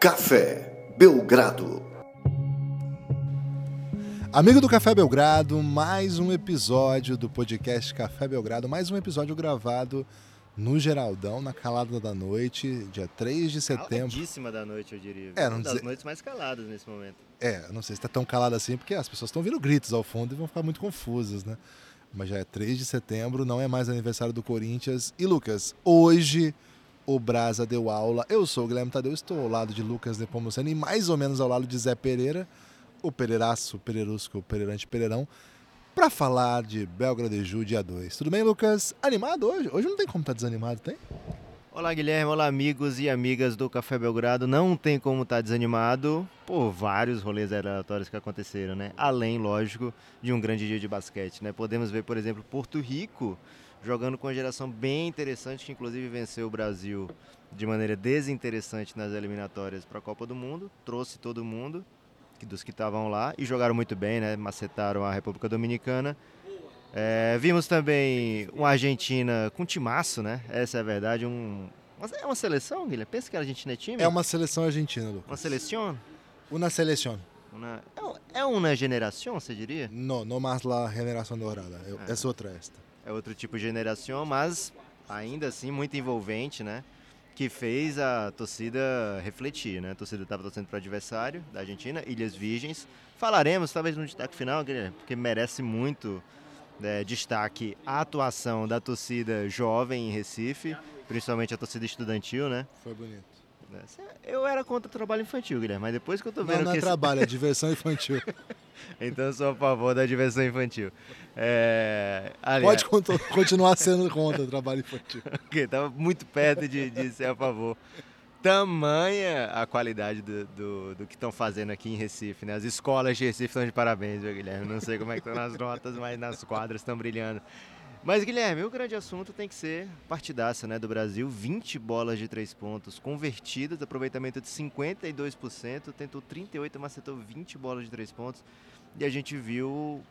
Café Belgrado. Amigo do Café Belgrado, mais um episódio do podcast Café Belgrado, mais um episódio gravado no Geraldão, na calada da noite, dia 3 de setembro. Caladíssima da noite, eu diria. É, não Uma das dizer- noites mais caladas nesse momento. É, não sei se tá tão calado assim, porque as pessoas estão ouvindo gritos ao fundo e vão ficar muito confusas, né? Mas já é 3 de setembro, não é mais aniversário do Corinthians. E Lucas, hoje o Brasa deu aula. Eu sou o Guilherme Tadeu, estou ao lado de Lucas Nepomuceno e mais ou menos ao lado de Zé Pereira, o Pereiraço, o Pereirusco, o Pereirante Pereirão, para falar de Belgradeju dia 2. Tudo bem, Lucas? Animado hoje? Hoje não tem como estar desanimado, tem? Olá, Guilherme. Olá, amigos e amigas do Café Belgrado. Não tem como estar desanimado por vários rolês aleatórios que aconteceram, né? Além, lógico, de um grande dia de basquete, né? Podemos ver, por exemplo, Porto Rico jogando com uma geração bem interessante, que inclusive venceu o Brasil de maneira desinteressante nas eliminatórias para a Copa do Mundo. Trouxe todo mundo, que- dos que estavam lá, e jogaram muito bem, né? Macetaram a República Dominicana. É, vimos também uma Argentina com timaço, né? Essa é a verdade. Um, mas é uma seleção, Guilherme? Pensa que a Argentina é time? É uma seleção argentina, Lucas. Uma seleção? Uma seleção. Uma- é é uma geração, você diria? No más la generación dorada. Eu- Ah. É outra esta. É outro tipo de geração, mas ainda assim muito envolvente, né? Que fez a torcida refletir, né? A torcida estava torcendo para o adversário da Argentina, Ilhas Virgens. Falaremos, talvez no destaque final, Guilherme, porque merece muito né, destaque a atuação da torcida jovem em Recife, principalmente a torcida estudantil, né? Foi bonito. Eu era contra o trabalho infantil, Guilherme, mas depois que eu tô Não, vendo não que é esse- trabalho, é diversão infantil. Então eu sou a favor da diversão infantil. É... Aliás, Pode continuar sendo contra o trabalho infantil. porque tava muito perto de, de ser a favor. Tamanha a qualidade do, do, do que estão fazendo aqui em Recife, né? As escolas de Recife estão de parabéns, viu, Guilherme? Não sei como é que estão nas notas, mas nas quadras estão brilhando. Mas, Guilherme, o grande assunto tem que ser partidaça, né, do Brasil. 20 bolas de três pontos convertidas, aproveitamento de 52%, tentou 38, mas acertou 20 bolas de três pontos. E a gente viu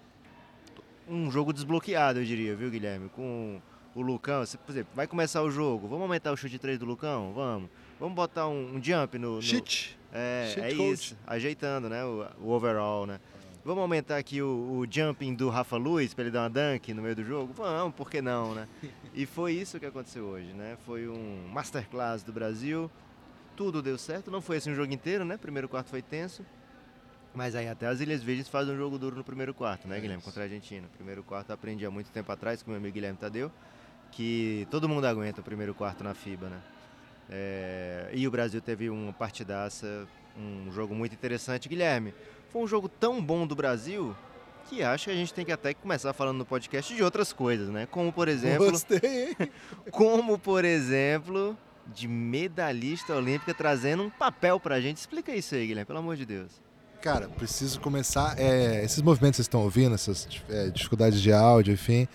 um jogo desbloqueado, eu diria, viu, Guilherme? Com o Lucão, por exemplo, vai começar o jogo, vamos aumentar o chute de três do Lucão? Vamos. Vamos botar um, um jump no... no- Shit. é, Shit é coach. isso, ajeitando, né, o, o overall, né? Vamos aumentar aqui o, o jumping do Rafa Luiz para ele dar uma dunk no meio do jogo? Vamos, por que não, né? E foi isso que aconteceu hoje, né? Foi um masterclass do Brasil. Tudo deu certo, não foi assim o jogo inteiro, né? Primeiro quarto foi tenso. Mas aí até as Ilhas Virgens fazem um jogo duro no primeiro quarto, né, Guilherme? Contra a Argentina. Primeiro quarto eu aprendi há muito tempo atrás com meu amigo Guilherme Tadeu, que todo mundo aguenta o primeiro quarto na FIBA, né? É, e o Brasil teve uma partidaça, um jogo muito interessante. Guilherme, foi um jogo tão bom do Brasil que acho que a gente tem que até começar falando no podcast de outras coisas, né? Como por exemplo, Gostei, como por exemplo, de medalhista olímpica trazendo um papel pra gente. Explica isso aí, Guilherme, pelo amor de Deus. Cara, preciso começar. é, esses movimentos que vocês estão ouvindo, essas é, dificuldades de áudio, enfim,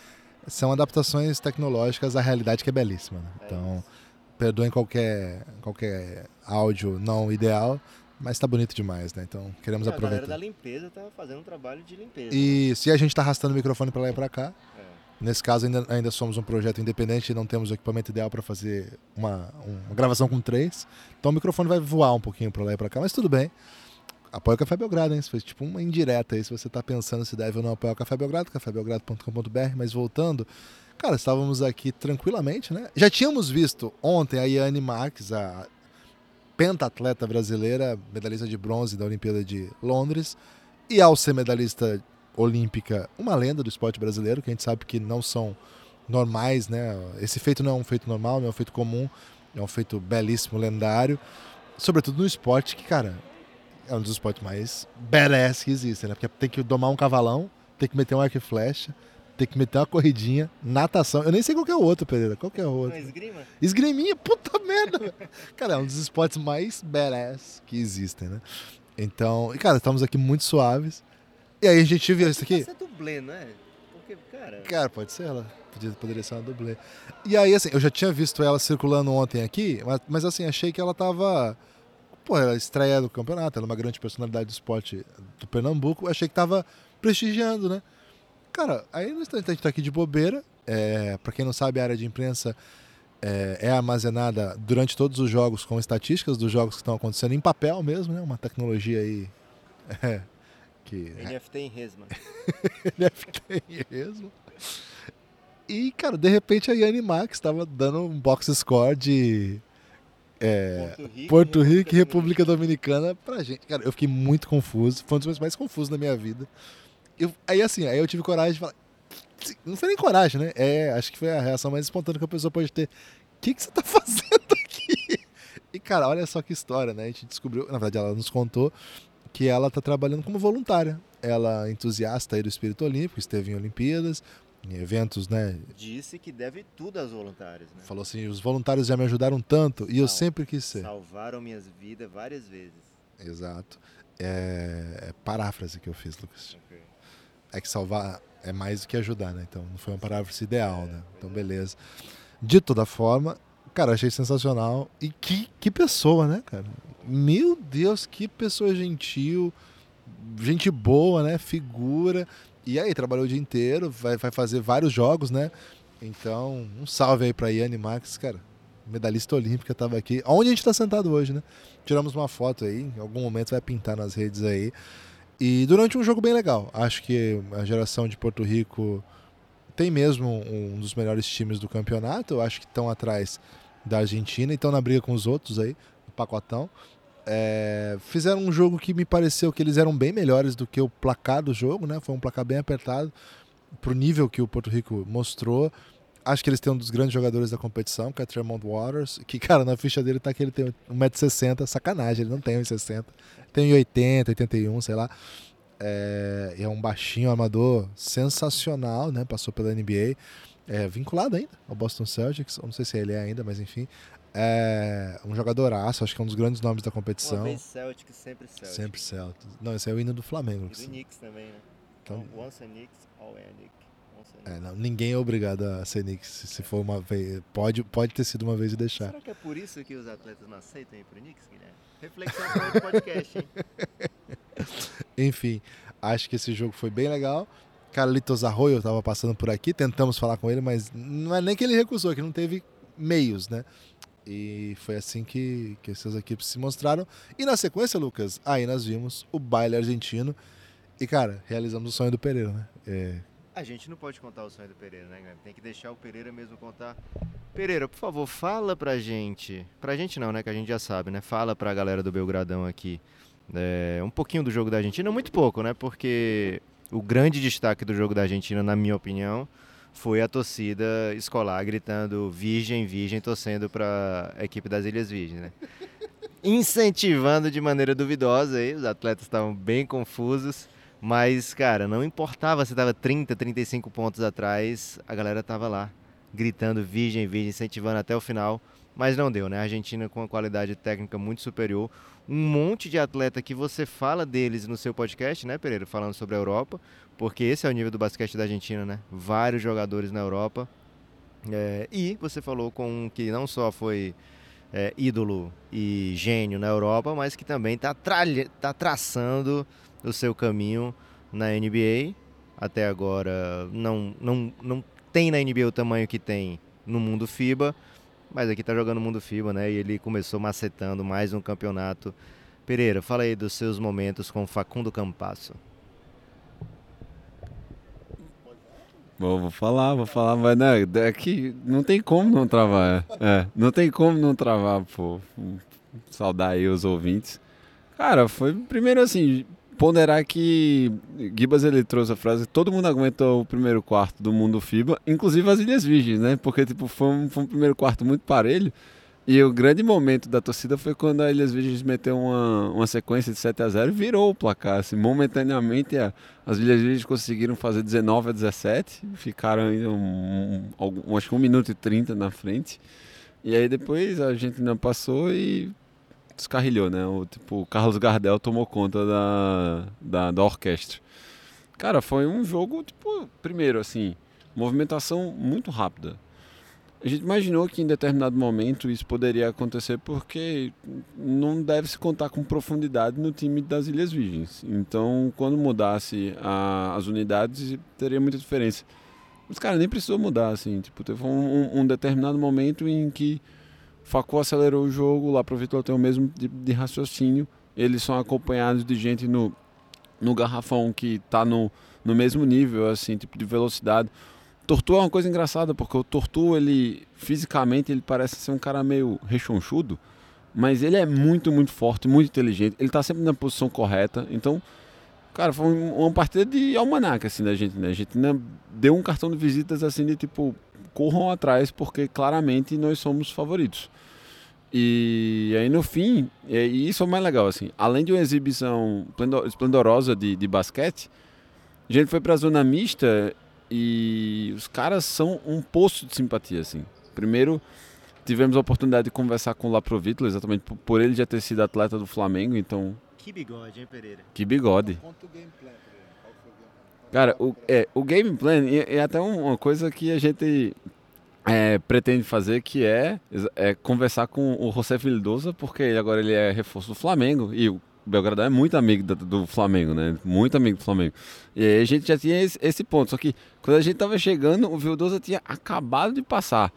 são adaptações tecnológicas à realidade que é belíssima. né? Então, perdoem qualquer, qualquer áudio não ideal, mas tá bonito demais, né? Então, queremos a galera da aproveitar. limpeza tá fazendo um trabalho de limpeza. E se a gente tá arrastando o microfone para lá e para cá, É. Nesse caso, ainda, ainda somos um projeto independente e não temos o equipamento ideal para fazer uma, uma gravação com três. Então o microfone vai voar um pouquinho para lá e para cá, mas tudo bem. Apoia o Café Belgrado, hein? Isso foi tipo uma indireta aí, se você está pensando se deve ou não apoiar o Café Belgrado, cafébelgrado.com.br. Mas voltando, cara, estávamos aqui tranquilamente, né? Já tínhamos visto ontem a Yane Marques, a pentatleta brasileira, medalhista de bronze da Olimpíada de Londres, e ao ser medalhista olímpica, uma lenda do esporte brasileiro, que a gente sabe que não são normais, né? Esse feito não é um feito normal, não é um feito comum, é um feito belíssimo, lendário, sobretudo no esporte que, cara, é um dos esportes mais badass que existem, né? Porque tem que domar um cavalão, tem que meter um arco e flecha, tem que meter uma corridinha, natação. Eu nem sei qual que é o outro, Pereira. Qual que é o outro? esgrima? Esgriminha, puta merda. cara, é um dos esportes mais badass que existem, né? Então, e cara, estamos aqui muito suaves. E aí a gente viu isso aqui. Você é dublê, não é? Porque, cara... Cara, pode ser ela. Podia, poderia ser uma dublê. E aí, assim, eu já tinha visto ela circulando ontem aqui, mas, mas assim, achei que ela tava. Pô, ela estreia do campeonato, ela é uma grande personalidade do esporte do Pernambuco. Achei que tava prestigiando, né? Cara, aí no instante a gente tá aqui de bobeira. É, para quem não sabe, a área de imprensa é, é armazenada durante todos os jogos com estatísticas dos jogos que estão acontecendo em papel mesmo, né? Uma tecnologia aí é, que NFT em resma. NFT em resma. E, cara, de repente a Yanni Max estava dando um box score de é, Porto Rico, Rico e República Dominicana pra gente. Cara, eu fiquei muito confuso. Foi um dos momentos mais confusos da minha vida. Eu, aí, assim, aí eu tive coragem de falar. Não foi nem coragem, né? É, acho que foi a reação mais espontânea que a pessoa pode ter. O que, que você tá fazendo aqui? E, cara, olha só que história, né? A gente descobriu, na verdade, ela nos contou que ela tá trabalhando como voluntária. Ela é entusiasta aí do espírito olímpico, esteve em Olimpíadas, em eventos, né? Disse que deve tudo aos voluntários, né? Falou assim, os voluntários já me ajudaram tanto e eu sempre quis ser. Salvaram minhas vidas várias vezes. Exato. É, é paráfrase que eu fiz, Lucas. É que salvar é mais do que ajudar, né? Então não foi uma paráfrase ideal, né? Então beleza. De toda forma, cara, achei sensacional. E que, que pessoa, né, cara? Meu Deus, que pessoa gentil, gente boa, né? Figura. E aí, trabalhou o dia inteiro, vai, vai fazer vários jogos, né? Então, um salve aí pra Yanni Max, cara. Medalhista olímpica, tava aqui. Onde a gente tá sentado hoje, né? Tiramos uma foto aí, em algum momento vai pintar nas redes aí. E durante um jogo bem legal. Acho que a geração de Porto Rico tem mesmo um dos melhores times do campeonato. Acho que estão atrás da Argentina e estão na briga com os outros aí, no pacotão. É, fizeram um jogo que me pareceu que eles eram bem melhores do que o placar do jogo, né? Foi um placar bem apertado pro nível que o Porto Rico mostrou. Acho que eles têm um dos grandes jogadores da competição, que é Tremont Waters, que, cara, na ficha dele tá que ele tem 1,60m, sacanagem, ele não tem 1,60m. Tem 80, 81, sei lá. É, é um baixinho amador sensacional, né? Passou pela NBA. É, vinculado ainda ao Boston Celtics, não sei se ele é ainda, mas enfim. É um jogadoraço, acho que é um dos grandes nomes da competição. Uma vez Celtic, sempre Celtic. Sempre Celtic. Não, esse é o hino do Flamengo. E do Knicks também, né? Então, once a Knicks, all a Knicks. É, não, ninguém é obrigado a ser Knicks se for uma vez. Pode, pode ter sido uma vez e deixar. Será que é por isso que os atletas não aceitam ir pro Knicks, Guilherme? Reflexão para outro podcast, hein? Enfim, acho que esse jogo foi bem legal. Carlitos Arroyo estava passando por aqui, tentamos falar com ele, mas não é nem que ele recusou, é que não teve meios, né? E foi assim que, que essas equipes se mostraram. E na sequência, Lucas, aí nós vimos o baile argentino. E, cara, realizamos o sonho do Pereira, né? É... A gente não pode contar o sonho do Pereira, né, Guilherme? Tem que deixar o Pereira mesmo contar. Pereira, por favor, fala pra gente. Pra gente não, né? Que a gente já sabe, né? Fala pra galera do Belgradão aqui. É, um pouquinho do jogo da Argentina, muito pouco, né? Porque o grande destaque do jogo da Argentina, na minha opinião, foi a torcida escolar gritando Virgem, Virgem, torcendo para a equipe das Ilhas Virgens, né? Incentivando de maneira duvidosa aí, os atletas estavam bem confusos, mas, cara, não importava se estava 30, 35 pontos atrás, a galera estava lá, gritando Virgem, Virgem, incentivando até o final, mas não deu, né? A Argentina com uma qualidade técnica muito superior, um monte de atleta que você fala deles no seu podcast, né, Pereira, falando sobre a Europa, porque esse é o nível do basquete da Argentina, né? Vários jogadores na Europa. É, e você falou com um que não só foi é, ídolo e gênio na Europa, mas que também está tá traçando o seu caminho na NBA. Até agora não, não, não tem na NBA o tamanho que tem no mundo FIBA, mas aqui está jogando no mundo FIBA, né? E ele começou macetando mais um campeonato. Pereira, fala aí dos seus momentos com Facundo Campasso. Vou, vou falar, vou falar, mas né, é que não tem como não travar. É, é, não tem como não travar, pô. Saudar aí os ouvintes. Cara, foi primeiro assim, ponderar que Gibas ele trouxe a frase todo mundo aguenta o primeiro quarto do mundo FIBA, inclusive as Ilhas Virgens, né? Porque tipo, foi um, foi um primeiro quarto muito parelho. E o grande momento da torcida foi quando a Ilhas Virgens meteu uma, uma sequência de 7 a 0 e virou o placar. Assim, momentaneamente, a, as Ilhas Virgens conseguiram fazer 19 a 17, ficaram ainda um, um, acho que 1 minuto e 30 na frente. E aí depois a gente não passou e descarrilhou, né? O, tipo, o Carlos Gardel tomou conta da, da, da orquestra. Cara, foi um jogo, tipo, primeiro, assim, movimentação muito rápida a gente imaginou que em determinado momento isso poderia acontecer porque não deve se contar com profundidade no time das Ilhas Virgens. Então, quando mudasse a, as unidades, teria muita diferença. Mas, cara, nem precisou mudar, assim. Tipo, teve um, um determinado momento em que Facô acelerou o jogo, lá pro Vitor tem o mesmo tipo de raciocínio. Eles são acompanhados de gente no, no garrafão que tá no, no mesmo nível, assim, tipo de velocidade. Tortu é uma coisa engraçada, porque o Tortu, ele, fisicamente, ele parece ser um cara meio rechonchudo, mas ele é muito, muito forte, muito inteligente. Ele tá sempre na posição correta, então Cara, foi uma partida de almanac, assim, da gente, né? A gente né, deu um cartão de visitas, assim, de tipo, corram atrás, porque claramente nós somos favoritos. E aí no fim, e isso é o mais legal, assim, além de uma exibição esplendorosa de, de basquete, a gente foi pra zona mista e os caras são um poço de simpatia, assim. Primeiro, tivemos a oportunidade de conversar com o Laprovitlo, exatamente por, por ele já ter sido atleta do Flamengo, então que bigode, hein, Pereira? Que bigode. Cara, o, é, o game plan é, é até uma coisa que a gente é, pretende fazer, que é, é, conversar com o José Vildosa, porque agora ele é reforço do Flamengo e o Belgrado é muito amigo do, do, Flamengo, né? Muito amigo do Flamengo. E aí a gente já tinha esse, esse ponto. Só que quando a gente tava chegando, o Vildosa tinha acabado de passar.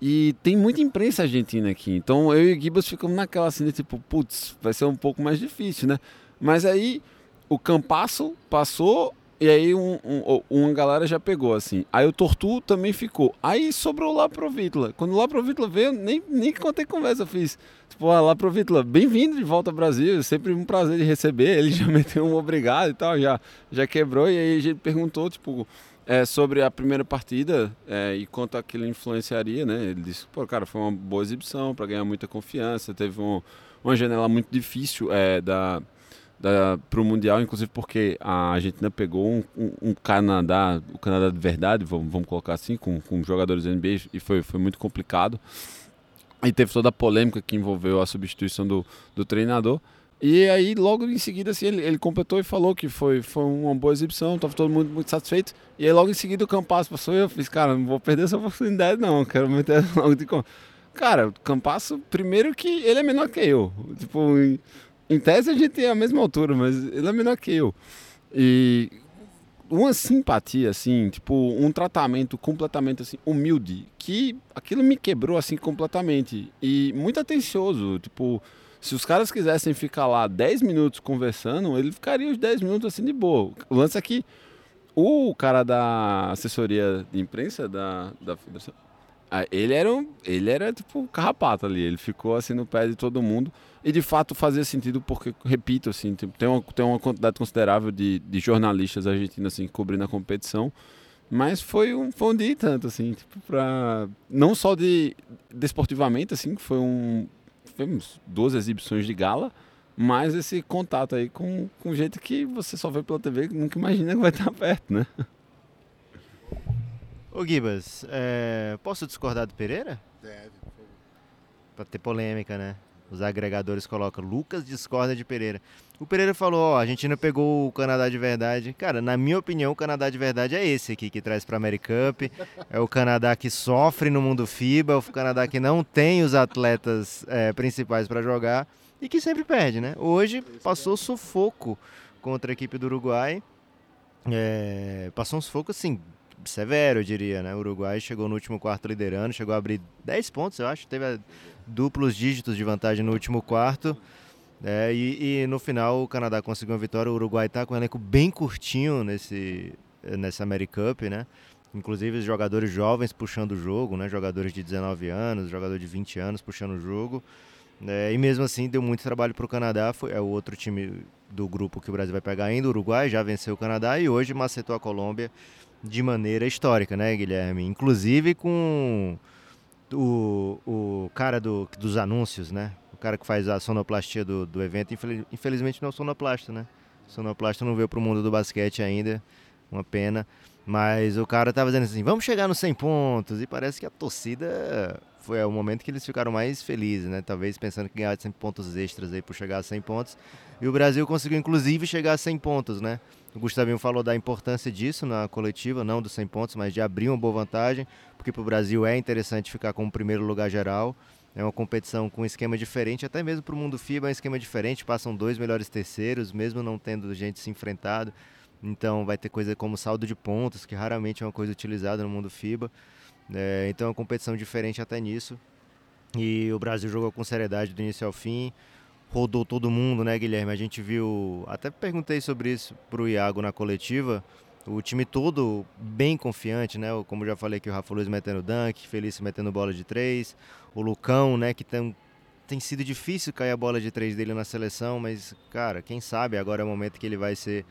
E tem muita imprensa argentina aqui. Então eu e o Gibas ficamos naquela assim, tipo, putz, vai ser um pouco mais difícil, né? Mas aí o Campasso passou e aí um, um, uma galera já pegou, assim. Aí o Tortu também ficou. Aí sobrou lá pro Vítula. Quando lá pro Vítula veio, nem, nem contei conversa fiz. Tipo, ah, lá pro Vítula, bem-vindo de volta ao Brasil. Sempre um prazer de receber. Ele já meteu um obrigado e tal, já, já quebrou. E aí a gente perguntou, tipo, é, sobre a primeira partida é, e quanto aquilo influenciaria, né? Ele disse, pô, cara, foi uma boa exibição para ganhar muita confiança. Teve um, uma janela muito difícil é, da, para o Mundial, inclusive porque a Argentina pegou um, um, um, Canadá, o Canadá de verdade, vamos, vamos colocar assim, com, com jogadores NBA e foi, foi muito complicado. E teve toda a polêmica que envolveu a substituição do, do treinador. E aí, logo em seguida, assim, ele, ele completou e falou que foi, foi uma boa exibição, estava todo mundo muito satisfeito. E aí, logo em seguida, o Campasso passou e eu fiz, cara, não vou perder essa oportunidade, não, quero meter logo de conta. Cara, o Campasso, primeiro que ele é menor que eu. Tipo, em, tese a gente tem a mesma altura, mas ele é menor que eu. E uma simpatia, assim, tipo, um tratamento completamente, assim, humilde, que aquilo me quebrou, assim, completamente. E muito atencioso, tipo se os caras quisessem ficar lá 10 minutos conversando, ele ficaria os 10 minutos assim de boa. O lance é que o cara da assessoria de imprensa da, da federação, ele era, um, ele era tipo carrapato ali, ele ficou assim no pé de todo mundo. E de fato fazia sentido porque, repito, assim, tem uma, tem uma quantidade considerável de, de jornalistas argentinos assim, cobrindo a competição. Mas foi um, foi um dia e tanto, assim, tipo, pra. Não só de desportivamente, assim, que foi um, tivemos duas exibições de gala, mas esse contato aí com, com gente que você só vê pela TV nunca imagina que vai estar perto, né? Ô Gibas, é, posso discordar do Pereira? Deve, por favor. Pra ter polêmica, né? Os agregadores colocam Lucas discorda de Pereira. O Pereira falou, ó, a Argentina pegou o Canadá de verdade. Cara, na minha opinião, o Canadá de verdade é esse aqui que traz para a Cup. É o Canadá que sofre no mundo FIBA, o Canadá que não tem os atletas é, principais para jogar e que sempre perde, né? Hoje passou sufoco contra a equipe do Uruguai. É, passou um sufoco assim severo, eu diria, né? O Uruguai chegou no último quarto liderando, chegou a abrir 10 pontos, eu acho, teve duplos dígitos de vantagem no último quarto. É, e, e, no final o Canadá conseguiu uma vitória. O Uruguai está com um elenco bem curtinho nesse, nessa AmeriCup, né? Inclusive os jogadores jovens puxando o jogo, né? Jogadores de 19 anos, jogador de 20 anos puxando o jogo. É, e mesmo assim deu muito trabalho para o Canadá. Foi, é o outro time do grupo que o Brasil vai pegar ainda. O Uruguai já venceu o Canadá e hoje macetou a Colômbia de maneira histórica, né, Guilherme? Inclusive com o, o cara do, dos anúncios, né? O cara que faz a sonoplastia do, do evento, infelizmente não é sonoplasta, né? Sonoplasta não veio pro mundo do basquete ainda, uma pena. Mas o cara tava dizendo assim, vamos chegar nos 100 pontos. E parece que a torcida foi o momento que eles ficaram mais felizes, né? Talvez pensando que ganhar 100 pontos extras aí por chegar a 100 pontos. E o Brasil conseguiu inclusive chegar a 100 pontos, né? O Gustavinho falou da importância disso na coletiva, não dos 100 pontos, mas de abrir uma boa vantagem, porque para o Brasil é interessante ficar com o primeiro lugar geral. É uma competição com um esquema diferente, até mesmo para o mundo FIBA é um esquema diferente, passam dois melhores terceiros, mesmo não tendo gente se enfrentado. Então vai ter coisa como saldo de pontos, que raramente é uma coisa utilizada no mundo FIBA. É, então é uma competição diferente até nisso. E o Brasil jogou com seriedade do início ao fim. Rodou todo mundo, né, Guilherme? A gente viu. Até perguntei sobre isso pro Iago na coletiva. O time todo bem confiante, né? Como já falei que o Rafa Luiz metendo dunk, Felício metendo bola de três, o Lucão, né, que tem, tem sido difícil cair a bola de três dele na seleção, mas, cara, quem sabe agora é o momento que ele vai ser.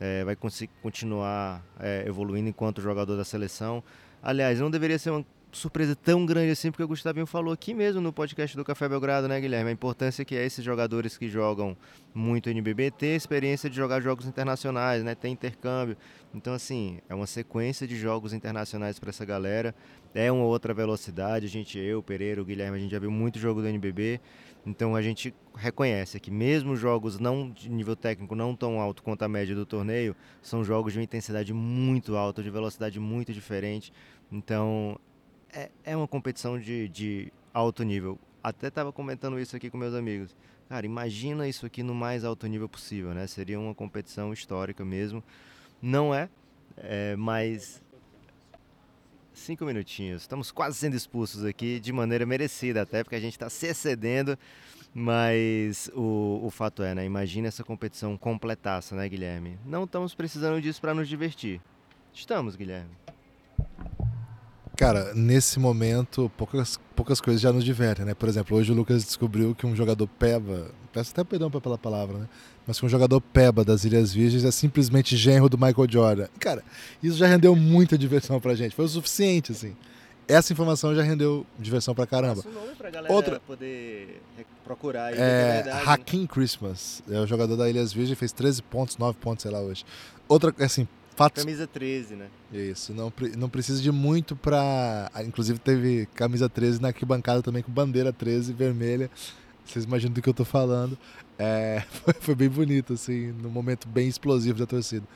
É, vai continuar é, evoluindo enquanto jogador da seleção. Aliás, não deveria ser uma surpresa tão grande assim, porque o Gustavinho falou aqui mesmo no podcast do Café Belgrado, né, Guilherme? A importância que é esses jogadores que jogam muito NBB ter experiência de jogar jogos internacionais, né? Ter intercâmbio. Então, assim, é uma sequência de jogos internacionais para essa galera. É uma outra velocidade. A gente, eu, Pereira, o Guilherme, a gente já viu muito jogo do NBB. Então a gente reconhece que mesmo jogos não de nível técnico não tão alto quanto a média do torneio, são jogos de uma intensidade muito alta, de velocidade muito diferente. Então é, é uma competição de, de alto nível. Até estava comentando isso aqui com meus amigos. Cara, imagina isso aqui no mais alto nível possível, né? Seria uma competição histórica mesmo. Não é, é mas cinco minutinhos. Estamos quase sendo expulsos aqui de maneira merecida, até porque a gente está se excedendo. Mas o, o fato é, né? Imagina essa competição completaça, né, Guilherme? Não estamos precisando disso para nos divertir. Estamos, Guilherme. Cara, nesse momento, poucas, poucas coisas já nos divertem, né? Por exemplo, hoje o Lucas descobriu que um jogador peba, peço até perdão pela palavra, né? Mas que um jogador peba das Ilhas Virgens é simplesmente genro do Michael Jordan. Cara, isso já rendeu muita diversão pra gente. Foi o suficiente, assim. Essa informação já rendeu diversão pra caramba. O nome pra galera Outra- poder procurar aí, É? Hakim Christmas. É o jogador da Ilhas Virgens, fez 13 pontos, 9 pontos, sei lá, hoje. Outra, assim, fatos Camisa 13, né? Isso, não, não precisa de muito pra. ah, Inclusive teve camisa 13 na arquibancada também com bandeira 13 vermelha. Vocês imaginam do que eu tô falando. É, foi, foi bem bonito, assim, num momento bem explosivo da torcida.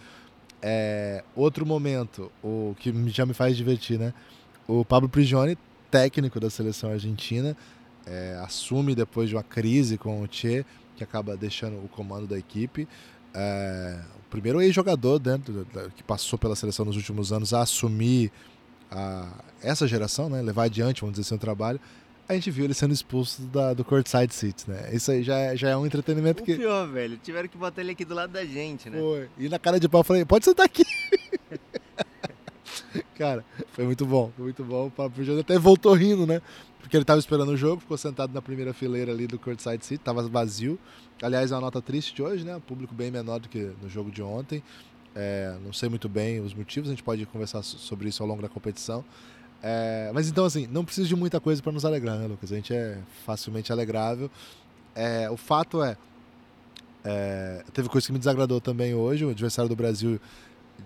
É, outro momento, o que já me faz divertir, né? O Pablo Prigioni, técnico da seleção argentina, é, assume depois de uma crise com o Che, que acaba deixando o comando da equipe. É, o primeiro ex-jogador dentro da- que passou pela seleção nos últimos anos a assumir a- essa geração, né, levar adiante, vamos dizer assim, o trabalho. A gente viu ele sendo expulso da- do courtside seats, né? Isso aí já, é- já é um entretenimento O que pior, velho, tiveram que botar ele aqui do lado da gente, né? foi. E na cara de pau eu falei, pode sentar aqui. Cara, foi muito bom, foi muito bom. O Júnior até voltou rindo, né? Porque ele tava esperando o jogo, ficou sentado na primeira fileira ali do courtside seat, tava vazio. Aliás, é uma nota triste de hoje, né? Um público bem menor do que no jogo de ontem. É, não sei muito bem os motivos, a gente pode conversar so- sobre isso ao longo da competição. É, mas então, assim, não precisa de muita coisa para nos alegrar, né, Lucas? A gente é facilmente alegrável. É, o fato é, é, teve coisa que me desagradou também hoje. O adversário do Brasil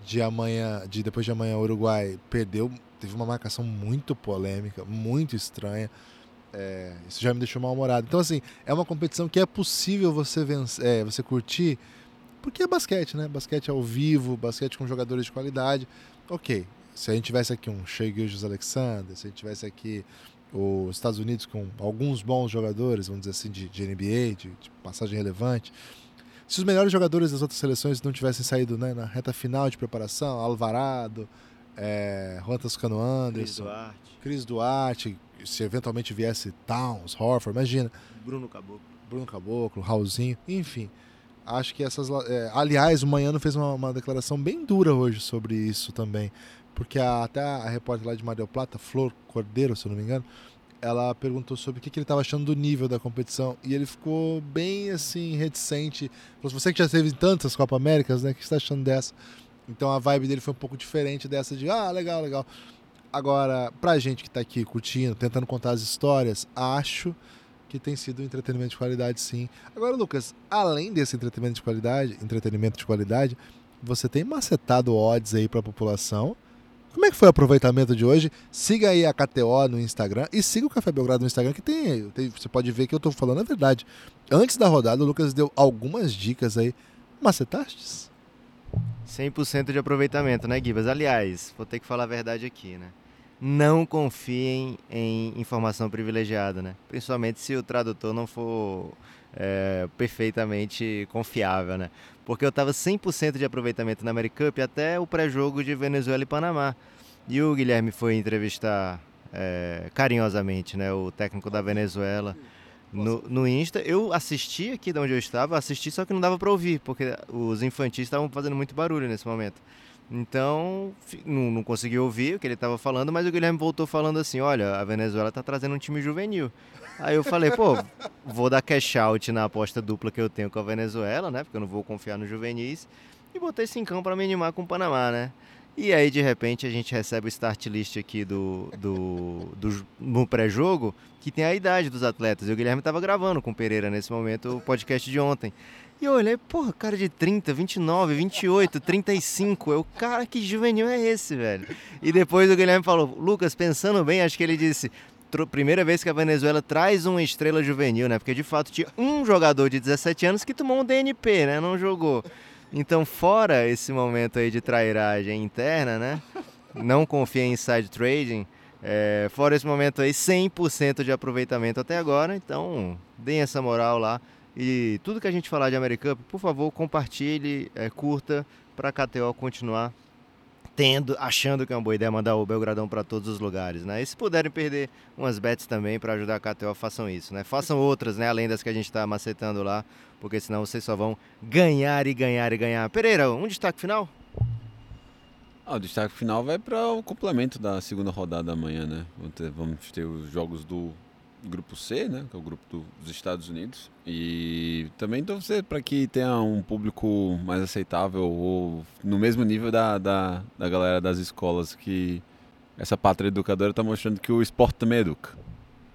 de amanhã, de depois de amanhã, o Uruguai perdeu. Teve uma marcação muito polêmica, muito estranha. É, isso já me deixou mal-humorado. Então, assim, é uma competição que é possível você vencer, é, você curtir, porque é basquete, né? Basquete ao vivo, basquete com jogadores de qualidade. Ok, se a gente tivesse aqui um Shea Gilgeous Alexander, se a gente tivesse aqui os Estados Unidos com alguns bons jogadores, vamos dizer assim, de, de NBA, de, de passagem relevante. Se os melhores jogadores das outras seleções não tivessem saído né, na reta final de preparação, Alvarado, é, Juan Toscano Cris Anderson, Duarte, Cris Duarte, se eventualmente viesse Towns, Horford, imagina, Bruno Caboclo. Bruno Caboclo, Raulzinho, enfim. Acho que essas. é, aliás, o Manhano fez uma, uma declaração bem dura hoje sobre isso também. Porque a- até a repórter lá de Mar del Plata, Flor Cordeiro, se eu não me engano, ela perguntou sobre o que, que ele estava achando do nível da competição. E ele ficou bem assim, reticente. Falou, você que já teve tantas Copa Américas, né? O que você está achando dessa? Então a vibe dele foi um pouco diferente dessa de ah, legal, legal. Agora, pra gente que tá aqui curtindo, tentando contar as histórias, acho que tem sido um entretenimento de qualidade, sim. Agora, Lucas, além desse entretenimento de qualidade, entretenimento de qualidade, você tem macetado odds aí pra população. Como é que foi o aproveitamento de hoje? Siga aí a KTO no Instagram e siga o Café Belgrado no Instagram, que tem, tem- você pode ver que eu tô falando a verdade. Antes da rodada, o Lucas deu algumas dicas aí. Macetastes? 100% de aproveitamento, né, Gibas? Aliás, vou ter que falar a verdade aqui, né? Não confiem em informação privilegiada, né? Principalmente se o tradutor não for é, perfeitamente confiável, né? Porque eu estava 100% de aproveitamento na Americup até o pré-jogo de Venezuela e Panamá. E o Guilherme foi entrevistar é, carinhosamente né, o técnico da Venezuela no, no Insta. Eu assisti aqui de onde eu estava, assisti só que não dava para ouvir, porque os infantis estavam fazendo muito barulho nesse momento. Então, não, não consegui ouvir o que ele estava falando, mas o Guilherme voltou falando assim: olha, a Venezuela está trazendo um time juvenil. Aí eu falei, pô, vou dar cash out na aposta dupla que eu tenho com a Venezuela, né? Porque eu não vou confiar nos juvenis. E botei cincão para me animar com o Panamá, né? E aí, de repente, a gente recebe o start list aqui do, do, do no pré-jogo, que tem a idade dos atletas. E o Guilherme estava gravando com o Pereira nesse momento o podcast de ontem. E eu olhei, porra, cara de 30, 29, 28, 35. Eu, cara, que juvenil é esse, velho? E depois o Guilherme falou, Lucas, pensando bem, acho que ele disse, primeira vez que a Venezuela traz uma estrela juvenil, né? Porque de fato tinha um jogador de 17 anos que tomou um DNP, né? Não jogou. Então, fora esse momento aí de trairagem interna, né? Não confia em inside trading. É, fora esse momento aí, 100% de aproveitamento até agora. Então, deem essa moral lá. E tudo que a gente falar de Americup, por favor, compartilhe, é, curta, para a KTO continuar tendo, achando que é uma boa ideia mandar o Belgradão para todos os lugares, né? E se puderem perder umas bets também para ajudar a KTO, façam isso, né? Façam outras, né? Além das que a gente está macetando lá, porque senão vocês só vão ganhar e ganhar e ganhar. Pereira, um destaque final? Ah, o destaque final vai para o complemento da segunda rodada amanhã, né? Vamos ter, vamos ter os jogos do grupo C, né, que é o grupo do, dos Estados Unidos. E também torcer para que tenha um público mais aceitável ou no mesmo nível da, da, da galera das escolas que essa pátria educadora está mostrando que o esporte também educa.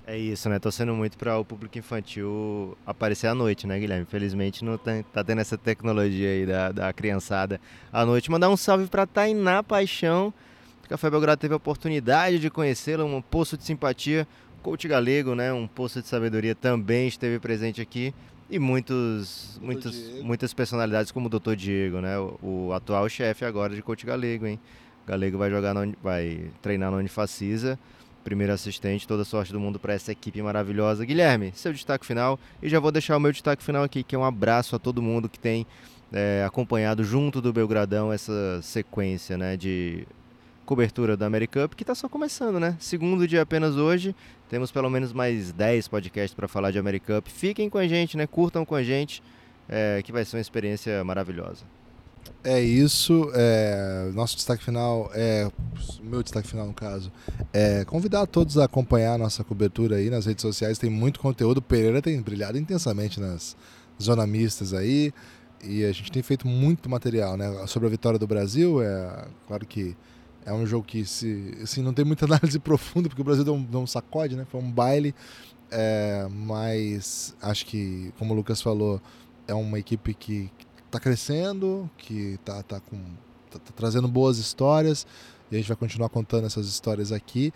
É isso, né? Torcendo muito para o público infantil aparecer à noite, né, Guilherme? Infelizmente não tá, tá tendo essa tecnologia aí da, da criançada à noite. Mandar um salve para Tainá Paixão. Café Belgrado teve a oportunidade de conhecê-la, um poço de simpatia coach galego, né, um poço de sabedoria também esteve presente aqui e muitos, muitos muitas personalidades como o Dr. Diego, né, o, o atual chefe agora de coach galego, hein. Galego vai jogar, no, vai treinar na Unifacisa, primeiro assistente, toda sorte do mundo para essa equipe maravilhosa. Guilherme, seu destaque final e já vou deixar o meu destaque final aqui, que é um abraço a todo mundo que tem é, acompanhado junto do Belgradão essa sequência, né, de cobertura da Americup, que está só começando, né? Segundo dia apenas hoje, temos pelo menos mais 10 podcasts para falar de Americup. Fiquem com a gente, né? Curtam com a gente, é, que vai ser uma experiência maravilhosa. É isso. É, nosso destaque final é. Meu destaque final, no caso, é convidar todos a acompanhar a nossa cobertura aí nas redes sociais. Tem muito conteúdo. O Pereira tem brilhado intensamente nas zona mistas aí. E a gente tem feito muito material, né? Sobre a vitória do Brasil. É claro que é um jogo que se, assim, não tem muita análise profunda, porque o Brasil deu um, deu um sacode, né? Foi um baile. É, mas acho que, como o Lucas falou, é uma equipe que está crescendo, que está tá com, tá, tá trazendo boas histórias. E a gente vai continuar contando essas histórias aqui.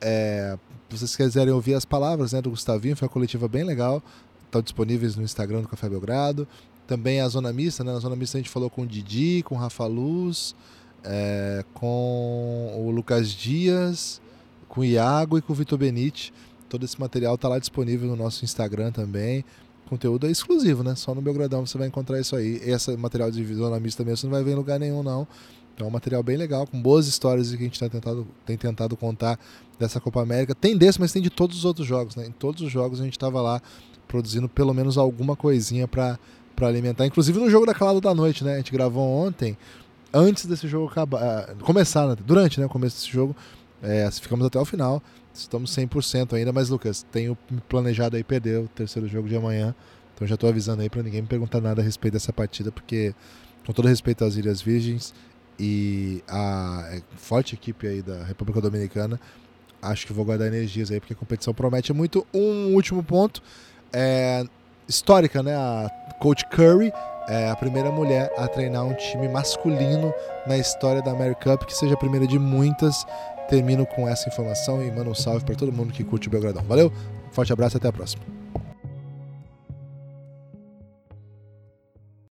É, se vocês quiserem ouvir as palavras né, do Gustavinho, foi uma coletiva bem legal. Estão disponíveis no Instagram do Café Belgrado. Também a Zona Mista, né? Na Zona Mista a gente falou com o Didi, com o Rafa Luz é, com o Lucas Dias, com o Iago e com o Vitor Benite. Todo esse material está lá disponível no nosso Instagram também. Conteúdo é exclusivo, né? Só no Belgradão você vai encontrar isso aí. Esse material de Zona Mista mesmo você não vai ver em lugar nenhum, não. Então é um material bem legal, com boas histórias que a gente tá tentado, tem tentado contar dessa Copa América. Tem desse, mas tem de todos os outros jogos, né? Em todos os jogos a gente estava lá produzindo pelo menos alguma coisinha para alimentar. Inclusive no jogo da calada da noite, né? A gente gravou ontem antes desse jogo acabar, ah, começar, né? durante né, o começo desse jogo, é, ficamos até o final. Estamos 100% ainda, mas Lucas, tenho planejado aí perder o terceiro jogo de amanhã. Então já estou avisando aí para ninguém me perguntar nada a respeito dessa partida, porque com todo respeito às Ilhas Virgens e a é, forte equipe aí da República Dominicana, acho que vou guardar energias aí, porque a competição promete muito. Um último ponto, é, histórica, né? A Coach Curry é a primeira mulher a treinar um time masculino na história da Mary Cup, que seja a primeira de muitas. Termino com essa informação e mando um salve para todo mundo que curte o Belgradão. Valeu, forte abraço e até a próxima.